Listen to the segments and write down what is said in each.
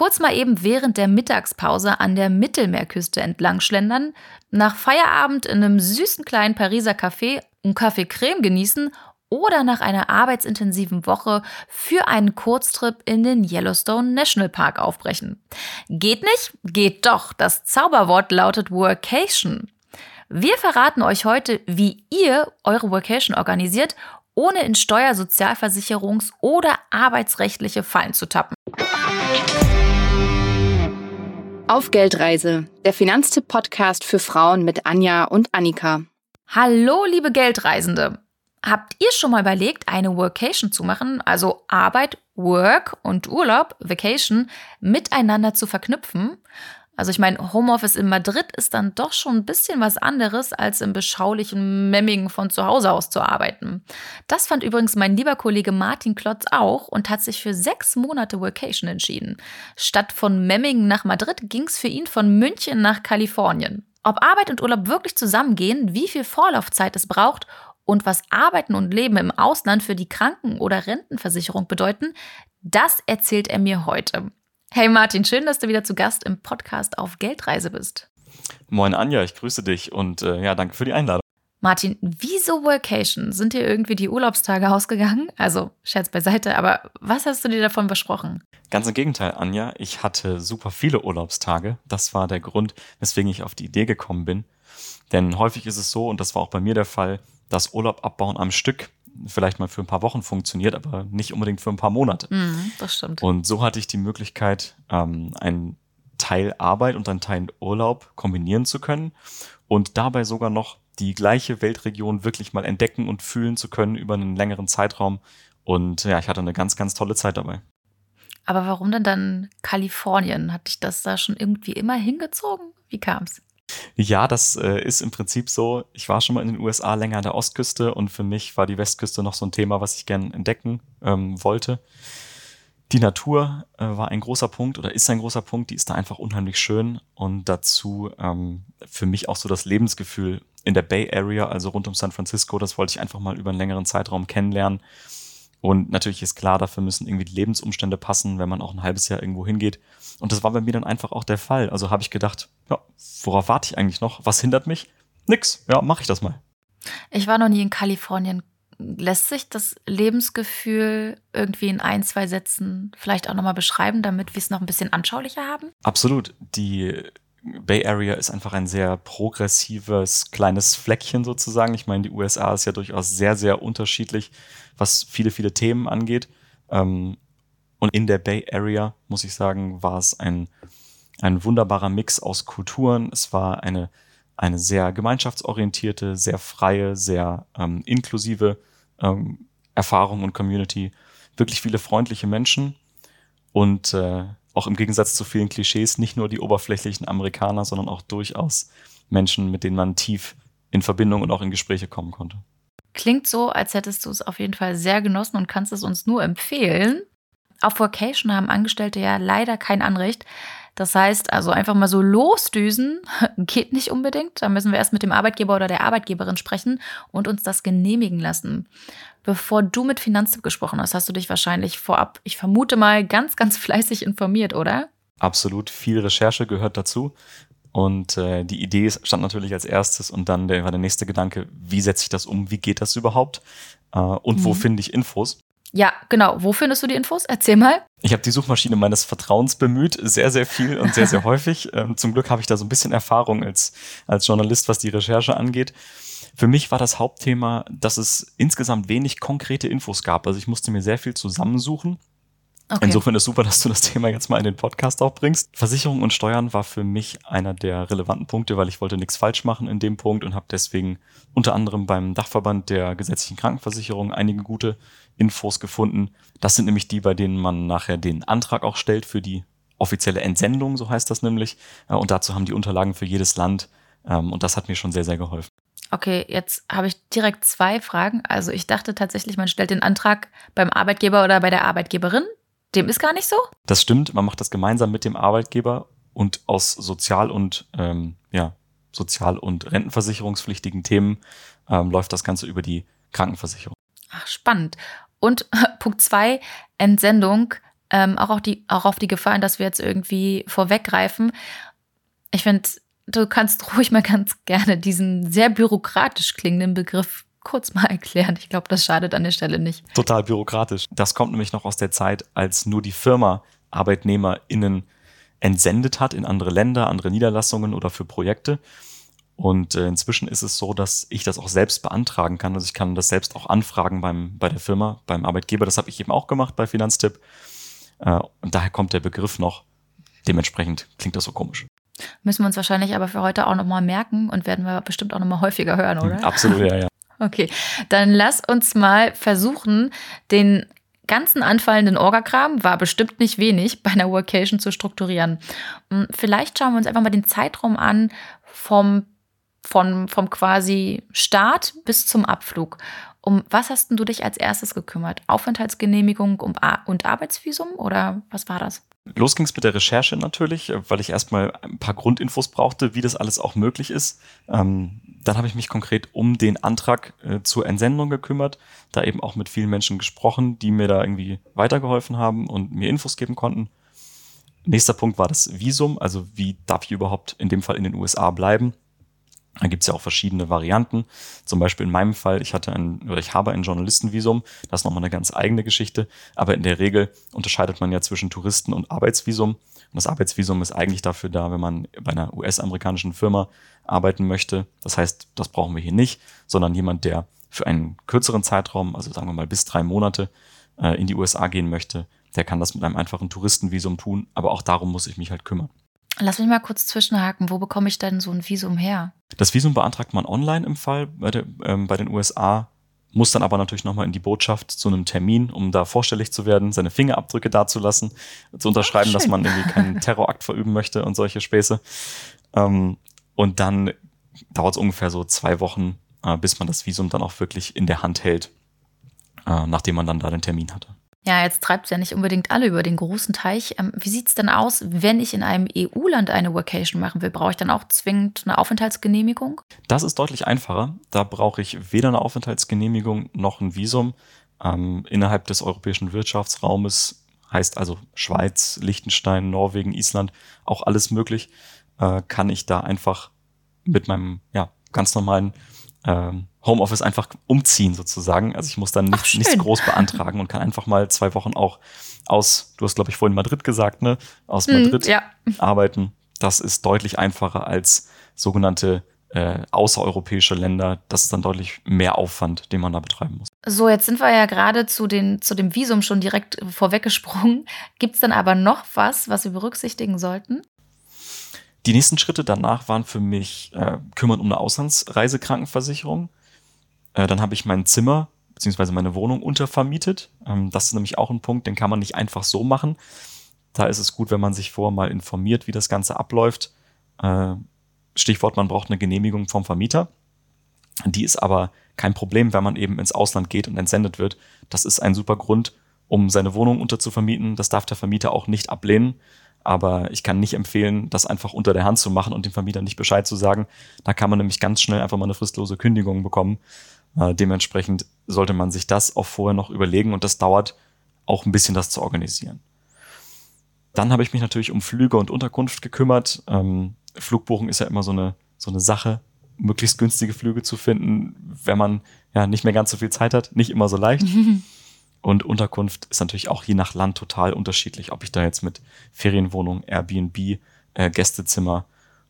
kurz mal eben während der Mittagspause an der Mittelmeerküste entlang schlendern, nach Feierabend in einem süßen kleinen Pariser Café und Kaffee Creme genießen oder nach einer arbeitsintensiven Woche für einen Kurztrip in den Yellowstone National Park aufbrechen. Geht nicht? Geht doch. Das Zauberwort lautet Workation. Wir verraten euch heute, wie ihr eure Workation organisiert, ohne in Steuer-, Sozialversicherungs- oder arbeitsrechtliche Fallen zu tappen. Auf Geldreise, der Finanztipp-Podcast für Frauen mit Anja und Annika. Hallo, liebe Geldreisende. Habt ihr schon mal überlegt, eine Workation zu machen, also Arbeit, Work und Urlaub, Vacation, miteinander zu verknüpfen? Also ich meine, Homeoffice in Madrid ist dann doch schon ein bisschen was anderes, als im beschaulichen Memmingen von zu Hause aus zu arbeiten. Das fand übrigens mein lieber Kollege Martin Klotz auch und hat sich für sechs Monate Workation entschieden. Statt von Memmingen nach Madrid ging es für ihn von München nach Kalifornien. Ob Arbeit und Urlaub wirklich zusammengehen, wie viel Vorlaufzeit es braucht und was Arbeiten und Leben im Ausland für die Kranken- oder Rentenversicherung bedeuten, das erzählt er mir heute. Hey Martin, schön, dass du wieder zu Gast im Podcast auf Geldreise bist. Moin Anja, ich grüße dich und äh, ja, danke für die Einladung. Martin, wieso Workation? Sind dir irgendwie die Urlaubstage ausgegangen? Also, Scherz beiseite, aber was hast du dir davon versprochen? Ganz im Gegenteil, Anja. Ich hatte super viele Urlaubstage. Das war der Grund, weswegen ich auf die Idee gekommen bin. Denn häufig ist es so, und das war auch bei mir der Fall, dass Urlaub abbauen am Stück vielleicht mal für ein paar Wochen funktioniert, aber nicht unbedingt für ein paar Monate. Mm, das stimmt. Und so hatte ich die Möglichkeit, ähm, einen Teil Arbeit und einen Teil Urlaub kombinieren zu können und dabei sogar noch die gleiche Weltregion wirklich mal entdecken und fühlen zu können über einen längeren Zeitraum. Und ja, ich hatte eine ganz, ganz tolle Zeit dabei. Aber warum denn dann Kalifornien? Hat dich das da schon irgendwie immer hingezogen? Wie kam es? Ja, das äh, ist im Prinzip so. Ich war schon mal in den USA länger an der Ostküste und für mich war die Westküste noch so ein Thema, was ich gerne entdecken ähm, wollte. Die Natur äh, war ein großer Punkt oder ist ein großer Punkt. Die ist da einfach unheimlich schön und dazu ähm, für mich auch so das Lebensgefühl in der Bay Area, also rund um San Francisco. Das wollte ich einfach mal über einen längeren Zeitraum kennenlernen. Und natürlich ist klar, dafür müssen irgendwie die Lebensumstände passen, wenn man auch ein halbes Jahr irgendwo hingeht. Und das war bei mir dann einfach auch der Fall. Also habe ich gedacht, ja, worauf warte ich eigentlich noch? Was hindert mich? Nix. Ja, mache ich das mal. Ich war noch nie in Kalifornien. Lässt sich das Lebensgefühl irgendwie in ein, zwei Sätzen vielleicht auch nochmal beschreiben, damit wir es noch ein bisschen anschaulicher haben? Absolut. Die Bay Area ist einfach ein sehr progressives kleines Fleckchen sozusagen. Ich meine, die USA ist ja durchaus sehr, sehr unterschiedlich, was viele, viele Themen angeht. Ähm, und in der Bay Area, muss ich sagen, war es ein, ein wunderbarer Mix aus Kulturen. Es war eine, eine sehr gemeinschaftsorientierte, sehr freie, sehr ähm, inklusive ähm, Erfahrung und Community. Wirklich viele freundliche Menschen und äh, auch im Gegensatz zu vielen Klischees nicht nur die oberflächlichen Amerikaner, sondern auch durchaus Menschen, mit denen man tief in Verbindung und auch in Gespräche kommen konnte. Klingt so, als hättest du es auf jeden Fall sehr genossen und kannst es uns nur empfehlen. Auf Vocation haben Angestellte ja leider kein Anrecht. Das heißt, also einfach mal so losdüsen geht nicht unbedingt. Da müssen wir erst mit dem Arbeitgeber oder der Arbeitgeberin sprechen und uns das genehmigen lassen. Bevor du mit Finanztipp gesprochen hast, hast du dich wahrscheinlich vorab, ich vermute mal, ganz, ganz fleißig informiert, oder? Absolut. Viel Recherche gehört dazu. Und äh, die Idee stand natürlich als erstes und dann der, war der nächste Gedanke, wie setze ich das um, wie geht das überhaupt äh, und mhm. wo finde ich Infos? Ja, genau. Wo findest du die Infos? Erzähl mal. Ich habe die Suchmaschine meines Vertrauens bemüht, sehr, sehr viel und sehr, sehr häufig. Ähm, zum Glück habe ich da so ein bisschen Erfahrung als, als Journalist, was die Recherche angeht. Für mich war das Hauptthema, dass es insgesamt wenig konkrete Infos gab. Also ich musste mir sehr viel zusammensuchen. Okay. Insofern ist super, dass du das Thema jetzt mal in den Podcast auch bringst. Versicherung und Steuern war für mich einer der relevanten Punkte, weil ich wollte nichts falsch machen in dem Punkt und habe deswegen unter anderem beim Dachverband der gesetzlichen Krankenversicherung einige gute Infos gefunden. Das sind nämlich die, bei denen man nachher den Antrag auch stellt für die offizielle Entsendung, so heißt das nämlich. Äh, und dazu haben die Unterlagen für jedes Land. Ähm, und das hat mir schon sehr, sehr geholfen. Okay, jetzt habe ich direkt zwei Fragen. Also ich dachte tatsächlich, man stellt den Antrag beim Arbeitgeber oder bei der Arbeitgeberin. Dem ist gar nicht so? Das stimmt, man macht das gemeinsam mit dem Arbeitgeber und aus Sozial- und ähm, ja, Sozial- und Rentenversicherungspflichtigen Themen ähm, läuft das Ganze über die Krankenversicherung. Ach, spannend. Und Punkt zwei, Entsendung. ähm, auch, auf die, auch auf die Gefahren, dass wir jetzt irgendwie vorweggreifen. Ich finde, du kannst ruhig mal ganz gerne diesen sehr bürokratisch klingenden Begriff kurz mal erklären. Ich glaube, das schadet an der Stelle nicht. Total bürokratisch. Das kommt nämlich noch aus der Zeit, als nur die Firma ArbeitnehmerInnen entsendet hat in andere Länder, andere Niederlassungen oder für Projekte. Und äh, inzwischen ist es so, dass ich das auch selbst beantragen kann. Also ich kann das selbst auch anfragen beim, bei der Firma, beim Arbeitgeber. Das habe ich eben auch gemacht bei Finanztipp. Äh, und daher kommt der Begriff noch. Dementsprechend klingt das so komisch. Müssen wir uns wahrscheinlich aber für heute auch nochmal merken und werden wir bestimmt auch nochmal häufiger hören, oder? Absolut, ja, ja. Okay, dann lass uns mal versuchen, den ganzen anfallenden Orgakram, war bestimmt nicht wenig, bei einer Workation zu strukturieren. Hm, vielleicht schauen wir uns einfach mal den Zeitraum an vom, vom, vom quasi Start bis zum Abflug. Um was hast du dich als erstes gekümmert? Aufenthaltsgenehmigung und Arbeitsvisum oder was war das? Los ging es mit der Recherche natürlich, weil ich erstmal ein paar Grundinfos brauchte, wie das alles auch möglich ist. Ähm, dann habe ich mich konkret um den Antrag äh, zur Entsendung gekümmert, da eben auch mit vielen Menschen gesprochen, die mir da irgendwie weitergeholfen haben und mir Infos geben konnten. Nächster Punkt war das Visum, also wie darf ich überhaupt in dem Fall in den USA bleiben. Da gibt es ja auch verschiedene Varianten. Zum Beispiel in meinem Fall, ich hatte ein, oder ich habe ein Journalistenvisum, das ist nochmal eine ganz eigene Geschichte, aber in der Regel unterscheidet man ja zwischen Touristen und Arbeitsvisum. Und das Arbeitsvisum ist eigentlich dafür da, wenn man bei einer US-amerikanischen Firma arbeiten möchte. Das heißt, das brauchen wir hier nicht, sondern jemand, der für einen kürzeren Zeitraum, also sagen wir mal bis drei Monate, äh, in die USA gehen möchte, der kann das mit einem einfachen Touristenvisum tun. Aber auch darum muss ich mich halt kümmern. Lass mich mal kurz zwischenhaken. Wo bekomme ich denn so ein Visum her? Das Visum beantragt man online im Fall bei, der, ähm, bei den USA muss dann aber natürlich nochmal in die Botschaft zu einem Termin, um da vorstellig zu werden, seine Fingerabdrücke dazulassen, zu unterschreiben, Ach, dass man irgendwie keinen Terrorakt verüben möchte und solche Späße. Ähm, und dann dauert es ungefähr so zwei Wochen, äh, bis man das Visum dann auch wirklich in der Hand hält, äh, nachdem man dann da den Termin hatte. Ja, jetzt treibt es ja nicht unbedingt alle über den großen Teich. Ähm, wie sieht es denn aus, wenn ich in einem EU-Land eine Workation machen will? Brauche ich dann auch zwingend eine Aufenthaltsgenehmigung? Das ist deutlich einfacher. Da brauche ich weder eine Aufenthaltsgenehmigung noch ein Visum. Ähm, innerhalb des europäischen Wirtschaftsraumes heißt also Schweiz, Liechtenstein, Norwegen, Island, auch alles möglich, äh, kann ich da einfach mit meinem ja, ganz normalen ähm, Homeoffice einfach umziehen sozusagen. Also ich muss dann nicht, nichts groß beantragen und kann einfach mal zwei Wochen auch aus, du hast glaube ich vorhin Madrid gesagt, ne, aus hm, Madrid ja. arbeiten. Das ist deutlich einfacher als sogenannte äh, außereuropäische Länder. Das ist dann deutlich mehr Aufwand, den man da betreiben muss. So, jetzt sind wir ja gerade zu, den, zu dem Visum schon direkt vorweggesprungen. Gibt es dann aber noch was, was wir berücksichtigen sollten? Die nächsten Schritte danach waren für mich äh, kümmern um eine Auslandsreisekrankenversicherung. Äh, dann habe ich mein Zimmer beziehungsweise meine Wohnung untervermietet. Ähm, das ist nämlich auch ein Punkt, den kann man nicht einfach so machen. Da ist es gut, wenn man sich vorher mal informiert, wie das Ganze abläuft. Äh, Stichwort, man braucht eine Genehmigung vom Vermieter. Die ist aber kein Problem, wenn man eben ins Ausland geht und entsendet wird. Das ist ein super Grund, um seine Wohnung unterzuvermieten. Das darf der Vermieter auch nicht ablehnen. Aber ich kann nicht empfehlen, das einfach unter der Hand zu machen und dem Vermieter nicht Bescheid zu sagen. Da kann man nämlich ganz schnell einfach mal eine fristlose Kündigung bekommen. Äh, dementsprechend sollte man sich das auch vorher noch überlegen und das dauert auch ein bisschen, das zu organisieren. Dann habe ich mich natürlich um Flüge und Unterkunft gekümmert. Ähm, Flugbuchen ist ja immer so eine, so eine Sache, möglichst günstige Flüge zu finden, wenn man ja nicht mehr ganz so viel Zeit hat. Nicht immer so leicht. Und Unterkunft ist natürlich auch je nach Land total unterschiedlich, ob ich da jetzt mit Ferienwohnung, Airbnb, äh, Gästezimmer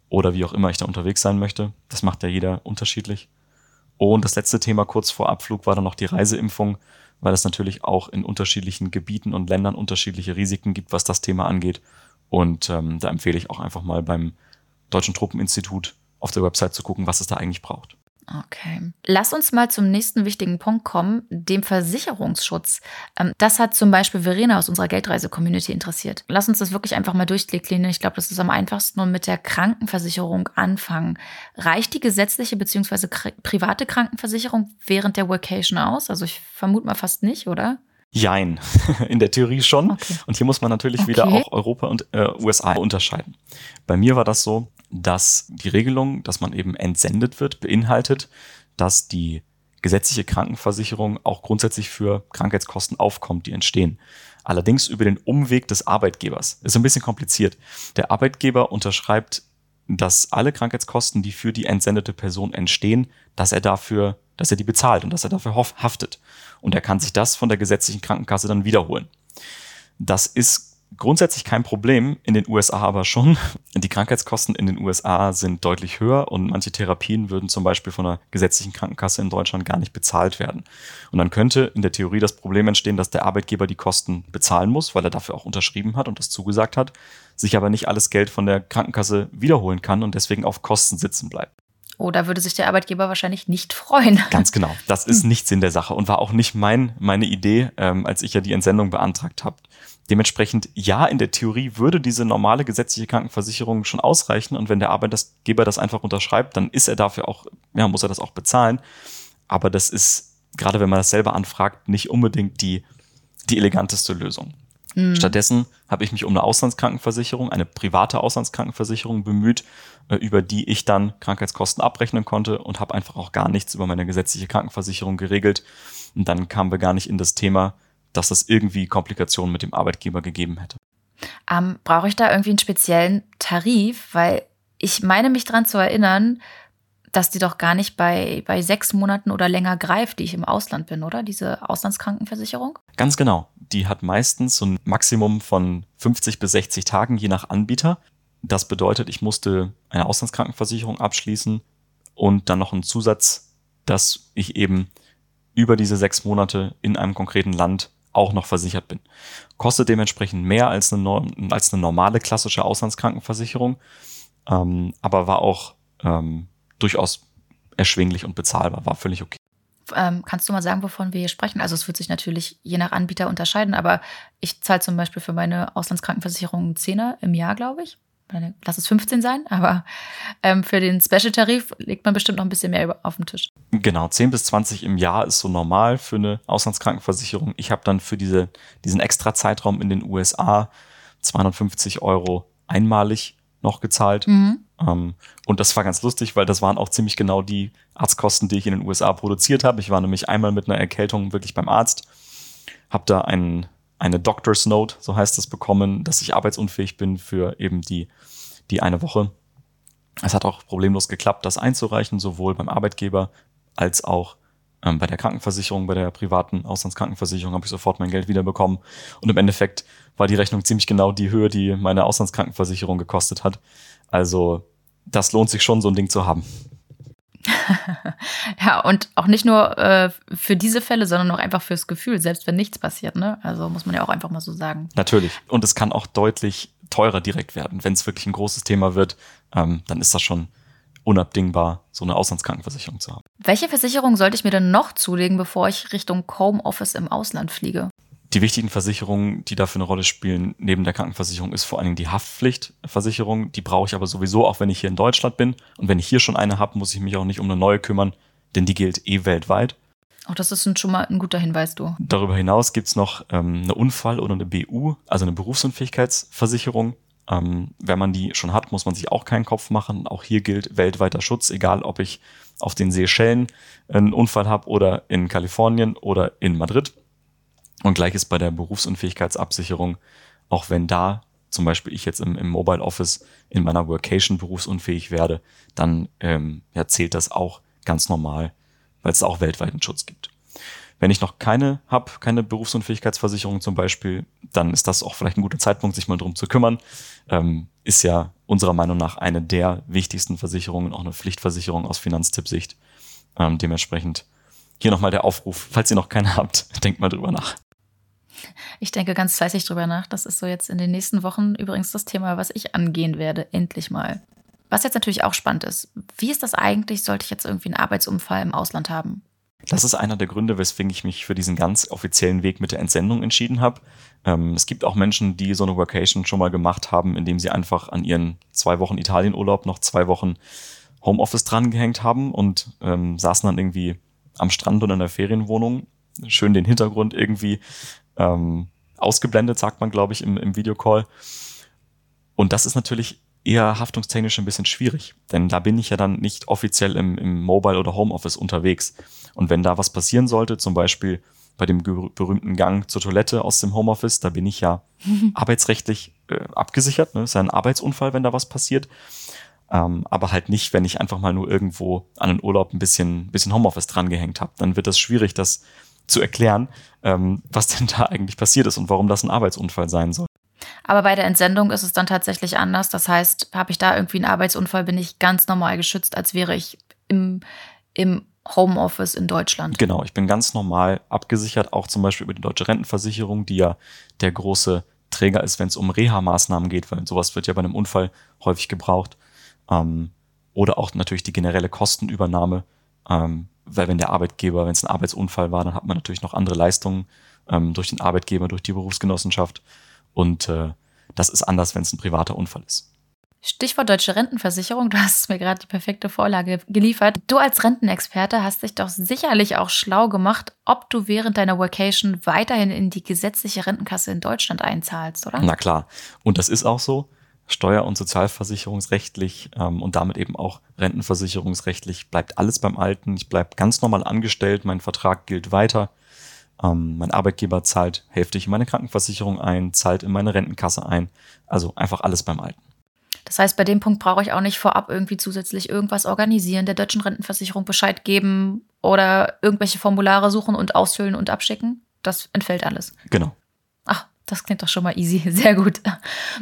oder wie auch immer ich da unterwegs sein möchte. Das macht ja jeder unterschiedlich. Und das letzte Thema kurz vor Abflug war dann noch die Reiseimpfung, weil es natürlich auch in unterschiedlichen Gebieten und Ländern unterschiedliche Risiken gibt, was das Thema angeht. Und ähm, da empfehle ich auch einfach mal beim Deutschen Truppeninstitut auf der Website zu gucken, was es da eigentlich braucht. Okay. Lass uns mal zum nächsten wichtigen Punkt kommen, dem Versicherungsschutz. Ähm, das hat zum Beispiel Verena aus unserer Geldreise-Community interessiert. Lass uns das wirklich einfach mal durchdeklinieren. Ich glaube, das ist am einfachsten und mit der Krankenversicherung anfangen. Reicht die gesetzliche bzw. private Krankenversicherung während der Workation aus? Also ich vermute mal fast nicht, oder? Jein, in der Theorie schon. Okay. Und hier muss man natürlich okay. wieder auch Europa und äh, USA unterscheiden. Bei mir war das so, dass die Regelung, dass man eben entsendet wird, beinhaltet, dass die gesetzliche Krankenversicherung auch grundsätzlich für Krankheitskosten aufkommt, die entstehen. allerdings über den Umweg des Arbeitgebers. Ist ein bisschen kompliziert. Der Arbeitgeber unterschreibt, dass alle Krankheitskosten, die für die entsendete Person entstehen, dass er dafür, dass er die bezahlt und dass er dafür haftet. Und er kann sich das von der gesetzlichen Krankenkasse dann wiederholen. Das ist grundsätzlich kein Problem, in den USA aber schon. Die Krankheitskosten in den USA sind deutlich höher und manche Therapien würden zum Beispiel von einer gesetzlichen Krankenkasse in Deutschland gar nicht bezahlt werden. Und dann könnte in der Theorie das Problem entstehen, dass der Arbeitgeber die Kosten bezahlen muss, weil er dafür auch unterschrieben hat und das zugesagt hat, sich aber nicht alles Geld von der Krankenkasse wiederholen kann und deswegen auf Kosten sitzen bleibt. Oh, da würde sich der Arbeitgeber wahrscheinlich nicht freuen. Ganz genau. Das ist nicht Sinn der Sache und war auch nicht mein, meine Idee, ähm, als ich ja die Entsendung beantragt habe. Dementsprechend, ja, in der Theorie würde diese normale gesetzliche Krankenversicherung schon ausreichen. Und wenn der Arbeitgeber das einfach unterschreibt, dann ist er dafür auch, ja, muss er das auch bezahlen. Aber das ist, gerade wenn man das selber anfragt, nicht unbedingt die, die eleganteste Lösung. Mhm. Stattdessen habe ich mich um eine Auslandskrankenversicherung, eine private Auslandskrankenversicherung bemüht, äh, über die ich dann Krankheitskosten abrechnen konnte und habe einfach auch gar nichts über meine gesetzliche Krankenversicherung geregelt. Und dann kamen wir gar nicht in das Thema, dass das irgendwie Komplikationen mit dem Arbeitgeber gegeben hätte. Ähm, Brauche ich da irgendwie einen speziellen Tarif? Weil ich meine mich daran zu erinnern, dass die doch gar nicht bei, bei sechs Monaten oder länger greift, die ich im Ausland bin, oder? Diese Auslandskrankenversicherung? Ganz genau. Die hat meistens so ein Maximum von 50 bis 60 Tagen, je nach Anbieter. Das bedeutet, ich musste eine Auslandskrankenversicherung abschließen und dann noch einen Zusatz, dass ich eben über diese sechs Monate in einem konkreten Land auch noch versichert bin. Kostet dementsprechend mehr als eine, als eine normale klassische Auslandskrankenversicherung, ähm, aber war auch ähm, durchaus erschwinglich und bezahlbar, war völlig okay. Ähm, kannst du mal sagen, wovon wir hier sprechen? Also es wird sich natürlich je nach Anbieter unterscheiden, aber ich zahle zum Beispiel für meine Auslandskrankenversicherung einen Zehner im Jahr, glaube ich lass es 15 sein, aber ähm, für den Special-Tarif legt man bestimmt noch ein bisschen mehr auf den Tisch. Genau, 10 bis 20 im Jahr ist so normal für eine Auslandskrankenversicherung. Ich habe dann für diese, diesen extra Zeitraum in den USA 250 Euro einmalig noch gezahlt. Mhm. Ähm, und das war ganz lustig, weil das waren auch ziemlich genau die Arztkosten, die ich in den USA produziert habe. Ich war nämlich einmal mit einer Erkältung wirklich beim Arzt, habe da einen eine Doctor's Note, so heißt es, bekommen, dass ich arbeitsunfähig bin für eben die, die eine Woche. Es hat auch problemlos geklappt, das einzureichen, sowohl beim Arbeitgeber als auch ähm, bei der Krankenversicherung, bei der privaten Auslandskrankenversicherung habe ich sofort mein Geld wiederbekommen. Und im Endeffekt war die Rechnung ziemlich genau die Höhe, die meine Auslandskrankenversicherung gekostet hat. Also das lohnt sich schon, so ein Ding zu haben. ja, und auch nicht nur äh, für diese Fälle, sondern auch einfach fürs Gefühl, selbst wenn nichts passiert. Ne? Also muss man ja auch einfach mal so sagen. Natürlich. Und es kann auch deutlich teurer direkt werden. Wenn es wirklich ein großes Thema wird, ähm, dann ist das schon unabdingbar, so eine Auslandskrankenversicherung zu haben. Welche Versicherung sollte ich mir denn noch zulegen, bevor ich Richtung Homeoffice im Ausland fliege? Die wichtigen Versicherungen, die dafür eine Rolle spielen, neben der Krankenversicherung, ist vor allen Dingen die Haftpflichtversicherung. Die brauche ich aber sowieso, auch wenn ich hier in Deutschland bin. Und wenn ich hier schon eine habe, muss ich mich auch nicht um eine neue kümmern, denn die gilt eh weltweit. Auch das ist schon mal ein guter Hinweis, du. Darüber hinaus gibt's noch ähm, eine Unfall- oder eine BU, also eine Berufsunfähigkeitsversicherung. Ähm, wenn man die schon hat, muss man sich auch keinen Kopf machen. Auch hier gilt weltweiter Schutz, egal ob ich auf den Seychellen einen Unfall habe oder in Kalifornien oder in Madrid. Und gleiches bei der Berufsunfähigkeitsabsicherung, auch wenn da zum Beispiel ich jetzt im, im Mobile Office in meiner Workation berufsunfähig werde, dann ähm, ja, zählt das auch ganz normal, weil es auch weltweiten Schutz gibt. Wenn ich noch keine habe, keine Berufsunfähigkeitsversicherung zum Beispiel, dann ist das auch vielleicht ein guter Zeitpunkt, sich mal drum zu kümmern. Ähm, ist ja unserer Meinung nach eine der wichtigsten Versicherungen, auch eine Pflichtversicherung aus Finanztippsicht. Ähm, dementsprechend hier nochmal der Aufruf, falls ihr noch keine habt, denkt mal drüber nach. Ich denke ganz fleißig drüber nach. Das ist so jetzt in den nächsten Wochen übrigens das Thema, was ich angehen werde, endlich mal. Was jetzt natürlich auch spannend ist, wie ist das eigentlich, sollte ich jetzt irgendwie einen Arbeitsunfall im Ausland haben? Das ist einer der Gründe, weswegen ich mich für diesen ganz offiziellen Weg mit der Entsendung entschieden habe. Ähm, es gibt auch Menschen, die so eine Workation schon mal gemacht haben, indem sie einfach an ihren zwei Wochen Italienurlaub noch zwei Wochen Homeoffice drangehängt haben und ähm, saßen dann irgendwie am Strand oder in der Ferienwohnung. Schön den Hintergrund irgendwie ähm, ausgeblendet, sagt man, glaube ich, im, im Videocall. Und das ist natürlich eher haftungstechnisch ein bisschen schwierig, denn da bin ich ja dann nicht offiziell im, im Mobile oder Homeoffice unterwegs. Und wenn da was passieren sollte, zum Beispiel bei dem berühmten Gang zur Toilette aus dem Homeoffice, da bin ich ja arbeitsrechtlich äh, abgesichert. Ne? Ist ja ein Arbeitsunfall, wenn da was passiert. Ähm, aber halt nicht, wenn ich einfach mal nur irgendwo an den Urlaub ein bisschen, bisschen Homeoffice dran gehängt habe. Dann wird das schwierig, das zu erklären, ähm, was denn da eigentlich passiert ist und warum das ein Arbeitsunfall sein soll. Aber bei der Entsendung ist es dann tatsächlich anders. Das heißt, habe ich da irgendwie einen Arbeitsunfall, bin ich ganz normal geschützt, als wäre ich im, im Homeoffice in Deutschland. Genau, ich bin ganz normal abgesichert, auch zum Beispiel über die deutsche Rentenversicherung, die ja der große Träger ist, wenn es um Reha-Maßnahmen geht, weil sowas wird ja bei einem Unfall häufig gebraucht. Ähm, oder auch natürlich die generelle Kostenübernahme, ähm, weil wenn der Arbeitgeber, wenn es ein Arbeitsunfall war, dann hat man natürlich noch andere Leistungen ähm, durch den Arbeitgeber, durch die Berufsgenossenschaft. Und äh, das ist anders, wenn es ein privater Unfall ist. Stichwort deutsche Rentenversicherung, du hast mir gerade die perfekte Vorlage geliefert. Du als Rentenexperte hast dich doch sicherlich auch schlau gemacht, ob du während deiner Vacation weiterhin in die gesetzliche Rentenkasse in Deutschland einzahlst, oder? Na klar. Und das ist auch so. Steuer- und sozialversicherungsrechtlich ähm, und damit eben auch rentenversicherungsrechtlich bleibt alles beim Alten. Ich bleibe ganz normal angestellt, mein Vertrag gilt weiter. Ähm, mein Arbeitgeber zahlt hälftig in meine Krankenversicherung ein, zahlt in meine Rentenkasse ein. Also einfach alles beim Alten. Das heißt, bei dem Punkt brauche ich auch nicht vorab irgendwie zusätzlich irgendwas organisieren, der deutschen Rentenversicherung Bescheid geben oder irgendwelche Formulare suchen und ausfüllen und abschicken. Das entfällt alles. Genau. Das klingt doch schon mal easy. Sehr gut.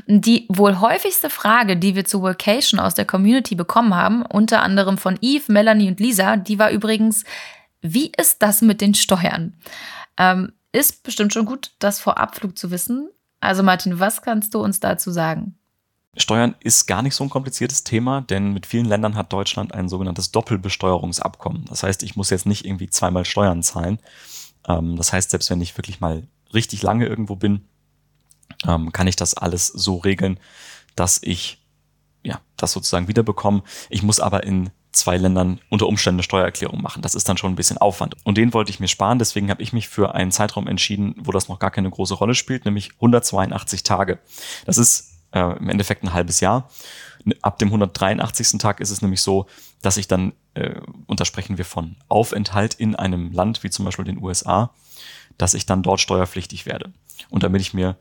Die wohl häufigste Frage, die wir zu Workation aus der Community bekommen haben, unter anderem von Eve, Melanie und Lisa, die war übrigens, wie ist das mit den Steuern? Ähm, ist bestimmt schon gut, das vor Abflug zu wissen. Also Martin, was kannst du uns dazu sagen? Steuern ist gar nicht so ein kompliziertes Thema, denn mit vielen Ländern hat Deutschland ein sogenanntes Doppelbesteuerungsabkommen. Das heißt, ich muss jetzt nicht irgendwie zweimal Steuern zahlen. Ähm, das heißt, selbst wenn ich wirklich mal richtig lange irgendwo bin, ähm, kann ich das alles so regeln, dass ich ja, das sozusagen wiederbekomme. Ich muss aber in zwei Ländern unter Umständen eine Steuererklärung machen. Das ist dann schon ein bisschen Aufwand. Und den wollte ich mir sparen, deswegen habe ich mich für einen Zeitraum entschieden, wo das noch gar keine große Rolle spielt, nämlich 182 Tage. Das ist äh, im Endeffekt ein halbes Jahr. Ab dem 183. Tag ist es nämlich so, dass ich dann, äh, und da sprechen wir von Aufenthalt in einem Land wie zum Beispiel den USA, dass ich dann dort steuerpflichtig werde. Und damit ich mir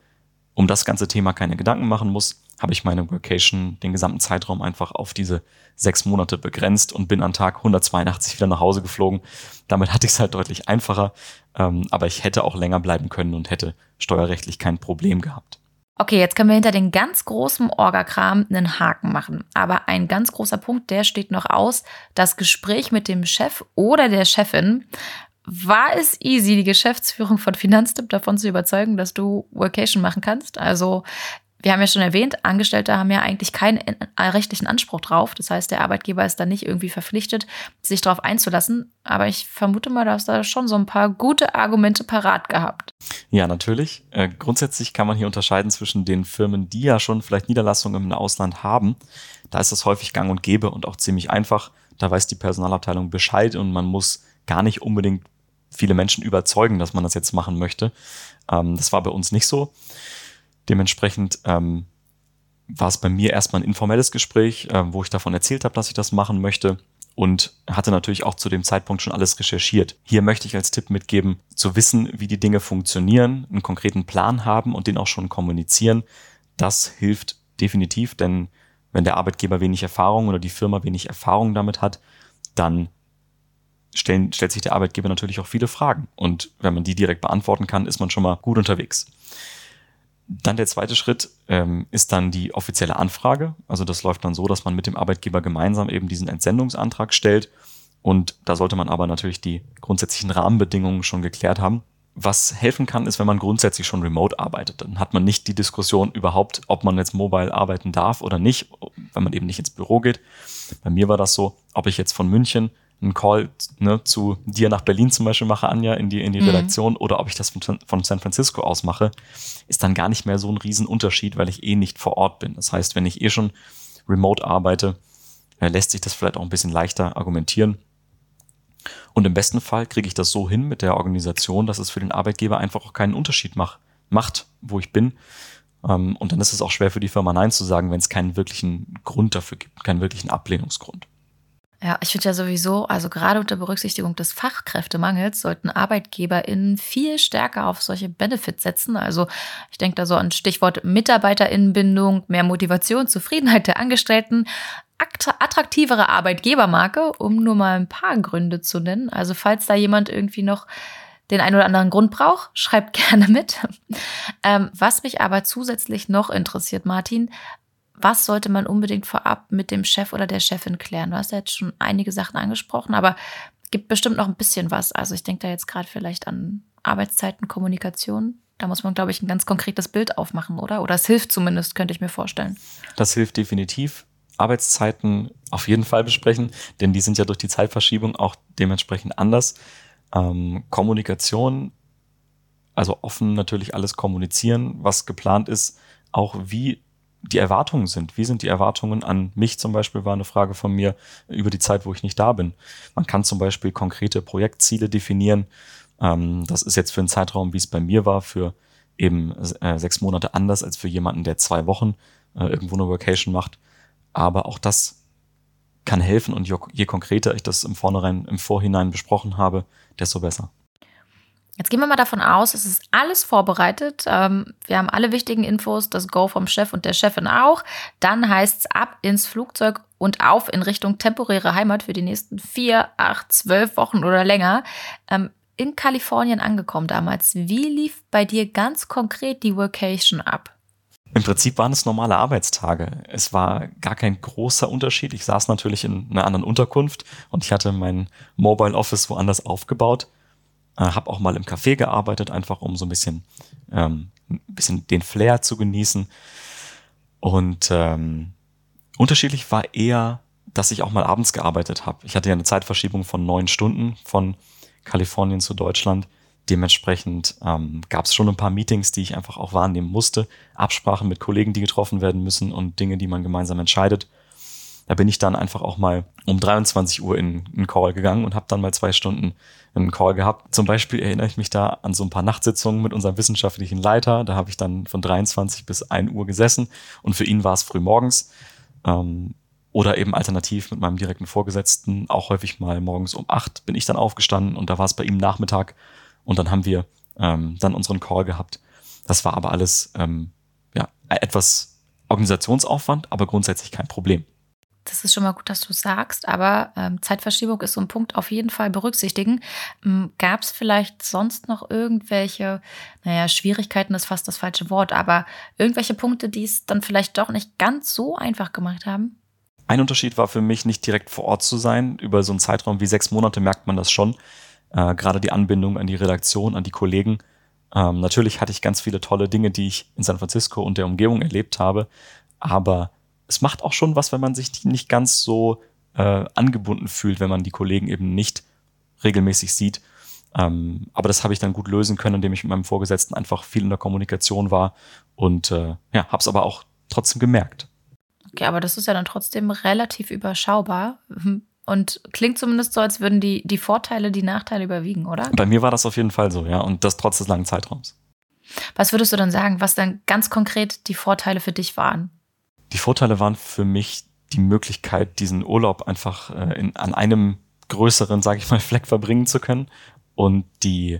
um das ganze Thema keine Gedanken machen muss, habe ich meine Vacation den gesamten Zeitraum einfach auf diese sechs Monate begrenzt und bin an Tag 182 wieder nach Hause geflogen. Damit hatte ich es halt deutlich einfacher, ähm, aber ich hätte auch länger bleiben können und hätte steuerrechtlich kein Problem gehabt. Okay, jetzt können wir hinter den ganz großen Orgakram einen Haken machen. Aber ein ganz großer Punkt, der steht noch aus. Das Gespräch mit dem Chef oder der Chefin. War es easy, die Geschäftsführung von Finanztipp davon zu überzeugen, dass du Workation machen kannst? Also wir haben ja schon erwähnt, Angestellte haben ja eigentlich keinen äh, rechtlichen Anspruch drauf. Das heißt, der Arbeitgeber ist dann nicht irgendwie verpflichtet, sich darauf einzulassen. Aber ich vermute mal, dass da schon so ein paar gute Argumente parat gehabt. Ja, natürlich. Äh, grundsätzlich kann man hier unterscheiden zwischen den Firmen, die ja schon vielleicht Niederlassungen im Ausland haben. Da ist das häufig gang und gäbe und auch ziemlich einfach. Da weiß die Personalabteilung Bescheid und man muss gar nicht unbedingt viele Menschen überzeugen, dass man das jetzt machen möchte. Ähm, das war bei uns nicht so. Dementsprechend ähm, war es bei mir erstmal ein informelles Gespräch, äh, wo ich davon erzählt habe, dass ich das machen möchte und hatte natürlich auch zu dem Zeitpunkt schon alles recherchiert. Hier möchte ich als Tipp mitgeben, zu wissen, wie die Dinge funktionieren, einen konkreten Plan haben und den auch schon kommunizieren. Das hilft definitiv, denn wenn der Arbeitgeber wenig Erfahrung oder die Firma wenig Erfahrung damit hat, dann stellen, stellt sich der Arbeitgeber natürlich auch viele Fragen. Und wenn man die direkt beantworten kann, ist man schon mal gut unterwegs. Dann der zweite Schritt ähm, ist dann die offizielle Anfrage. Also das läuft dann so, dass man mit dem Arbeitgeber gemeinsam eben diesen Entsendungsantrag stellt. Und da sollte man aber natürlich die grundsätzlichen Rahmenbedingungen schon geklärt haben. Was helfen kann, ist, wenn man grundsätzlich schon remote arbeitet. Dann hat man nicht die Diskussion überhaupt, ob man jetzt mobile arbeiten darf oder nicht, wenn man eben nicht ins Büro geht. Bei mir war das so, ob ich jetzt von München einen Call ne, zu dir nach Berlin zum Beispiel mache, Anja, in die, in die mhm. Redaktion, oder ob ich das von, von San Francisco aus mache, ist dann gar nicht mehr so ein Riesenunterschied, weil ich eh nicht vor Ort bin. Das heißt, wenn ich eh schon remote arbeite, äh, lässt sich das vielleicht auch ein bisschen leichter argumentieren. Und im besten Fall kriege ich das so hin mit der Organisation, dass es für den Arbeitgeber einfach auch keinen Unterschied mach, macht, wo ich bin. Ähm, und dann ist es auch schwer für die Firma Nein zu sagen, wenn es keinen wirklichen Grund dafür gibt, keinen wirklichen Ablehnungsgrund. Ja, ich finde ja sowieso, also gerade unter Berücksichtigung des Fachkräftemangels sollten ArbeitgeberInnen viel stärker auf solche Benefits setzen. Also ich denke da so an Stichwort MitarbeiterInnenbindung, mehr Motivation, Zufriedenheit der Angestellten, attraktivere Arbeitgebermarke, um nur mal ein paar Gründe zu nennen. Also falls da jemand irgendwie noch den einen oder anderen Grund braucht, schreibt gerne mit. Ähm, was mich aber zusätzlich noch interessiert, Martin, was sollte man unbedingt vorab mit dem Chef oder der Chefin klären? Du hast ja jetzt schon einige Sachen angesprochen, aber gibt bestimmt noch ein bisschen was. Also ich denke da jetzt gerade vielleicht an Arbeitszeiten, Kommunikation. Da muss man, glaube ich, ein ganz konkretes Bild aufmachen, oder? Oder es hilft zumindest, könnte ich mir vorstellen. Das hilft definitiv. Arbeitszeiten auf jeden Fall besprechen, denn die sind ja durch die Zeitverschiebung auch dementsprechend anders. Ähm, Kommunikation, also offen natürlich alles kommunizieren, was geplant ist, auch wie die Erwartungen sind. Wie sind die Erwartungen an mich zum Beispiel, war eine Frage von mir über die Zeit, wo ich nicht da bin. Man kann zum Beispiel konkrete Projektziele definieren. Ähm, das ist jetzt für einen Zeitraum, wie es bei mir war, für eben äh, sechs Monate anders als für jemanden, der zwei Wochen äh, irgendwo eine Vacation macht. Aber auch das kann helfen und je, je konkreter ich das im Vornherein, im Vorhinein besprochen habe, desto besser. Jetzt gehen wir mal davon aus, es ist alles vorbereitet. Ähm, wir haben alle wichtigen Infos, das Go vom Chef und der Chefin auch. Dann heißt es ab ins Flugzeug und auf in Richtung temporäre Heimat für die nächsten vier, acht, zwölf Wochen oder länger. Ähm, in Kalifornien angekommen damals. Wie lief bei dir ganz konkret die Workation ab? Im Prinzip waren es normale Arbeitstage. Es war gar kein großer Unterschied. Ich saß natürlich in einer anderen Unterkunft und ich hatte mein Mobile Office woanders aufgebaut. Äh, habe auch mal im Café gearbeitet, einfach um so ein bisschen, ähm, ein bisschen den Flair zu genießen. Und ähm, unterschiedlich war eher, dass ich auch mal abends gearbeitet habe. Ich hatte ja eine Zeitverschiebung von neun Stunden von Kalifornien zu Deutschland. Dementsprechend ähm, gab es schon ein paar Meetings, die ich einfach auch wahrnehmen musste. Absprachen mit Kollegen, die getroffen werden müssen und Dinge, die man gemeinsam entscheidet. Da bin ich dann einfach auch mal um 23 Uhr in einen Call gegangen und habe dann mal zwei Stunden einen Call gehabt. Zum Beispiel erinnere ich mich da an so ein paar Nachtsitzungen mit unserem wissenschaftlichen Leiter. Da habe ich dann von 23 bis 1 Uhr gesessen und für ihn war es früh morgens. Ähm, oder eben alternativ mit meinem direkten Vorgesetzten, auch häufig mal morgens um 8 bin ich dann aufgestanden und da war es bei ihm Nachmittag und dann haben wir ähm, dann unseren Call gehabt. Das war aber alles ähm, ja, etwas Organisationsaufwand, aber grundsätzlich kein Problem. Das ist schon mal gut, dass du sagst, aber ähm, Zeitverschiebung ist so ein Punkt auf jeden Fall berücksichtigen. Ähm, Gab es vielleicht sonst noch irgendwelche, naja, Schwierigkeiten ist fast das falsche Wort, aber irgendwelche Punkte, die es dann vielleicht doch nicht ganz so einfach gemacht haben? Ein Unterschied war für mich, nicht direkt vor Ort zu sein. Über so einen Zeitraum wie sechs Monate merkt man das schon. Äh, Gerade die Anbindung an die Redaktion, an die Kollegen. Ähm, natürlich hatte ich ganz viele tolle Dinge, die ich in San Francisco und der Umgebung erlebt habe, aber es macht auch schon was, wenn man sich nicht ganz so äh, angebunden fühlt, wenn man die Kollegen eben nicht regelmäßig sieht. Ähm, aber das habe ich dann gut lösen können, indem ich mit meinem Vorgesetzten einfach viel in der Kommunikation war und äh, ja, habe es aber auch trotzdem gemerkt. Okay, aber das ist ja dann trotzdem relativ überschaubar und klingt zumindest so, als würden die, die Vorteile die Nachteile überwiegen, oder? Bei mir war das auf jeden Fall so, ja, und das trotz des langen Zeitraums. Was würdest du dann sagen, was dann ganz konkret die Vorteile für dich waren? Die Vorteile waren für mich die Möglichkeit, diesen Urlaub einfach äh, in, an einem größeren, sage ich mal, Fleck verbringen zu können und die,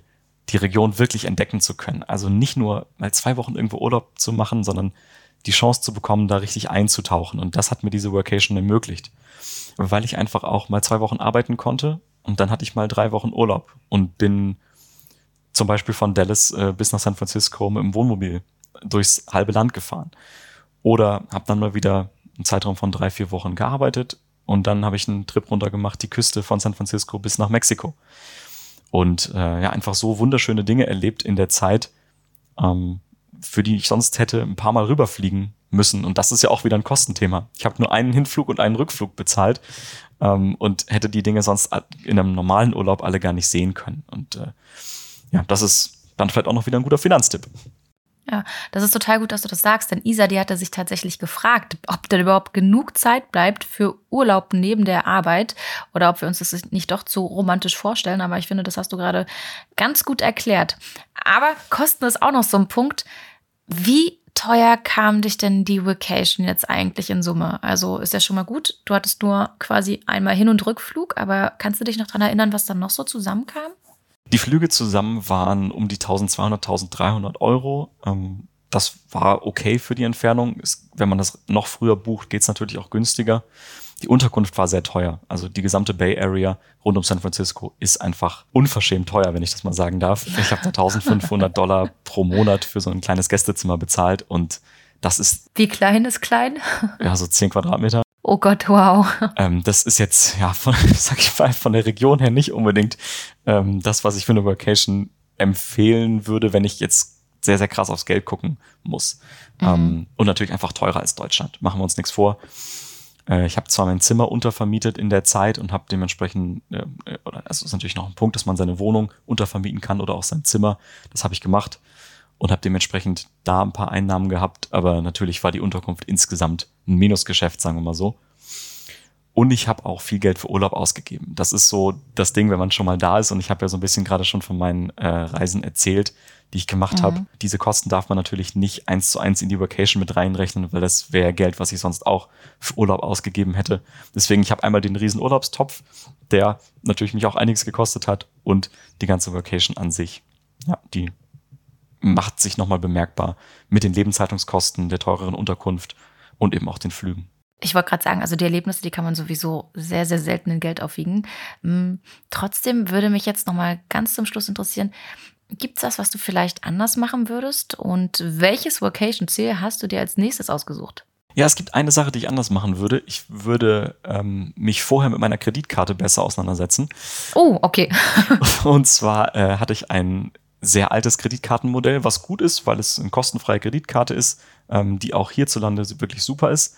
die Region wirklich entdecken zu können. Also nicht nur mal zwei Wochen irgendwo Urlaub zu machen, sondern die Chance zu bekommen, da richtig einzutauchen. Und das hat mir diese Workation ermöglicht. Weil ich einfach auch mal zwei Wochen arbeiten konnte und dann hatte ich mal drei Wochen Urlaub und bin zum Beispiel von Dallas äh, bis nach San Francisco mit dem Wohnmobil durchs halbe Land gefahren. Oder habe dann mal wieder einen Zeitraum von drei, vier Wochen gearbeitet und dann habe ich einen Trip runter gemacht, die Küste von San Francisco bis nach Mexiko. Und äh, ja, einfach so wunderschöne Dinge erlebt in der Zeit, ähm, für die ich sonst hätte ein paar Mal rüberfliegen müssen. Und das ist ja auch wieder ein Kostenthema. Ich habe nur einen Hinflug und einen Rückflug bezahlt ähm, und hätte die Dinge sonst in einem normalen Urlaub alle gar nicht sehen können. Und äh, ja, das ist dann vielleicht auch noch wieder ein guter Finanztipp. Ja, das ist total gut, dass du das sagst, denn Isa, die hatte sich tatsächlich gefragt, ob denn überhaupt genug Zeit bleibt für Urlaub neben der Arbeit oder ob wir uns das nicht doch zu romantisch vorstellen. Aber ich finde, das hast du gerade ganz gut erklärt. Aber Kosten ist auch noch so ein Punkt. Wie teuer kam dich denn die Vacation jetzt eigentlich in Summe? Also ist ja schon mal gut. Du hattest nur quasi einmal Hin- und Rückflug, aber kannst du dich noch daran erinnern, was dann noch so zusammenkam? Die Flüge zusammen waren um die 1200, 1300 Euro. Ähm, das war okay für die Entfernung. wenn man das noch früher bucht, geht es natürlich auch günstiger. Die Unterkunft war sehr teuer. Also die gesamte Bay Area rund um San Francisco ist einfach unverschämt teuer, wenn ich das mal sagen darf. Ich habe da 1500 Dollar pro Monat für so ein kleines Gästezimmer bezahlt und das ist. Wie klein ist klein? Ja, so 10 Quadratmeter. Oh Gott, wow. Ähm, das ist jetzt, ja, von, sag ich mal, von der Region her nicht unbedingt ähm, das, was ich für eine Vacation empfehlen würde, wenn ich jetzt sehr, sehr krass aufs Geld gucken muss. Mhm. Ähm, und natürlich einfach teurer als Deutschland. Machen wir uns nichts vor. Äh, ich habe zwar mein Zimmer untervermietet in der Zeit und habe dementsprechend, äh, äh oder also ist natürlich noch ein Punkt, dass man seine Wohnung untervermieten kann oder auch sein Zimmer. Das habe ich gemacht und habe dementsprechend da ein paar Einnahmen gehabt, aber natürlich war die Unterkunft insgesamt ein Minusgeschäft, sagen wir mal so. Und ich habe auch viel Geld für Urlaub ausgegeben. Das ist so das Ding, wenn man schon mal da ist. Und ich habe ja so ein bisschen gerade schon von meinen äh, Reisen erzählt, die ich gemacht mhm. habe. Diese Kosten darf man natürlich nicht eins zu eins in die Vacation mit reinrechnen, weil das wäre Geld, was ich sonst auch für Urlaub ausgegeben hätte. Deswegen, ich habe einmal den riesen Urlaubstopf, der natürlich mich auch einiges gekostet hat und die ganze Vacation an sich. Ja, die macht sich nochmal bemerkbar mit den Lebenshaltungskosten, der teureren Unterkunft und eben auch den Flügen. Ich wollte gerade sagen, also die Erlebnisse, die kann man sowieso sehr, sehr selten in Geld aufwiegen. Hm, trotzdem würde mich jetzt nochmal ganz zum Schluss interessieren, gibt es was, was du vielleicht anders machen würdest? Und welches Vocation-Ziel hast du dir als nächstes ausgesucht? Ja, es gibt eine Sache, die ich anders machen würde. Ich würde ähm, mich vorher mit meiner Kreditkarte besser auseinandersetzen. Oh, okay. Und zwar äh, hatte ich ein sehr altes Kreditkartenmodell, was gut ist, weil es eine kostenfreie Kreditkarte ist, ähm, die auch hierzulande wirklich super ist.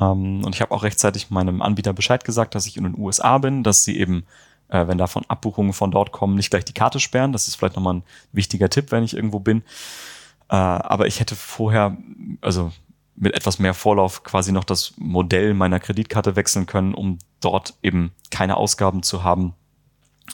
Ähm, und ich habe auch rechtzeitig meinem Anbieter Bescheid gesagt, dass ich in den USA bin, dass sie eben, äh, wenn davon Abbuchungen von dort kommen, nicht gleich die Karte sperren. Das ist vielleicht nochmal ein wichtiger Tipp, wenn ich irgendwo bin. Äh, aber ich hätte vorher, also mit etwas mehr Vorlauf quasi noch das Modell meiner Kreditkarte wechseln können, um dort eben keine Ausgaben zu haben,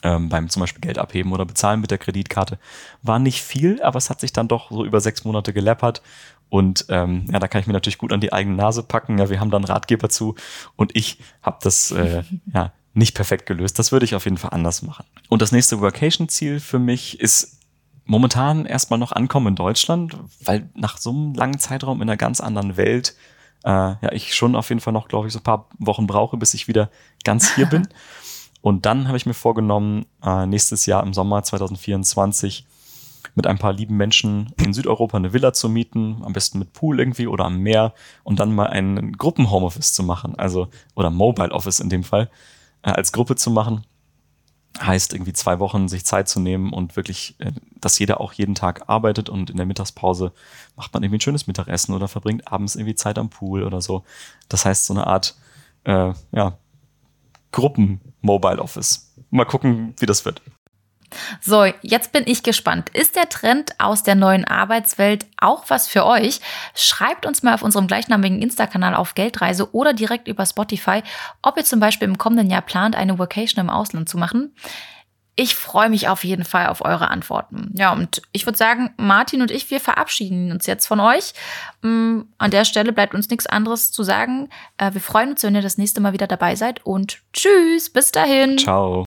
ähm, beim zum Beispiel Geld abheben oder bezahlen mit der Kreditkarte. War nicht viel, aber es hat sich dann doch so über sechs Monate geleppert und ähm, ja, da kann ich mir natürlich gut an die eigene Nase packen. Ja, wir haben da einen Ratgeber zu und ich habe das äh, ja nicht perfekt gelöst. Das würde ich auf jeden Fall anders machen. Und das nächste Workation-Ziel für mich ist momentan erstmal noch ankommen in Deutschland, weil nach so einem langen Zeitraum in einer ganz anderen Welt äh, ja ich schon auf jeden Fall noch, glaube ich, so ein paar Wochen brauche, bis ich wieder ganz hier bin. Und dann habe ich mir vorgenommen, äh, nächstes Jahr im Sommer 2024 mit ein paar lieben Menschen in Südeuropa eine Villa zu mieten, am besten mit Pool irgendwie oder am Meer und dann mal ein Gruppen-Homeoffice zu machen, also oder Mobile Office in dem Fall, äh, als Gruppe zu machen. Heißt irgendwie zwei Wochen sich Zeit zu nehmen und wirklich, äh, dass jeder auch jeden Tag arbeitet und in der Mittagspause macht man irgendwie ein schönes Mittagessen oder verbringt abends irgendwie Zeit am Pool oder so. Das heißt so eine Art, äh, ja, Gruppen-Mobile Office. Mal gucken, wie das wird. So, jetzt bin ich gespannt. Ist der Trend aus der neuen Arbeitswelt auch was für euch? Schreibt uns mal auf unserem gleichnamigen Insta-Kanal auf Geldreise oder direkt über Spotify, ob ihr zum Beispiel im kommenden Jahr plant, eine Vacation im Ausland zu machen. Ich freue mich auf jeden Fall auf eure Antworten. Ja, und ich würde sagen, Martin und ich, wir verabschieden uns jetzt von euch. Mm, an der Stelle bleibt uns nichts anderes zu sagen. Äh, wir freuen uns, wenn ihr das nächste Mal wieder dabei seid und tschüss, bis dahin. Ciao.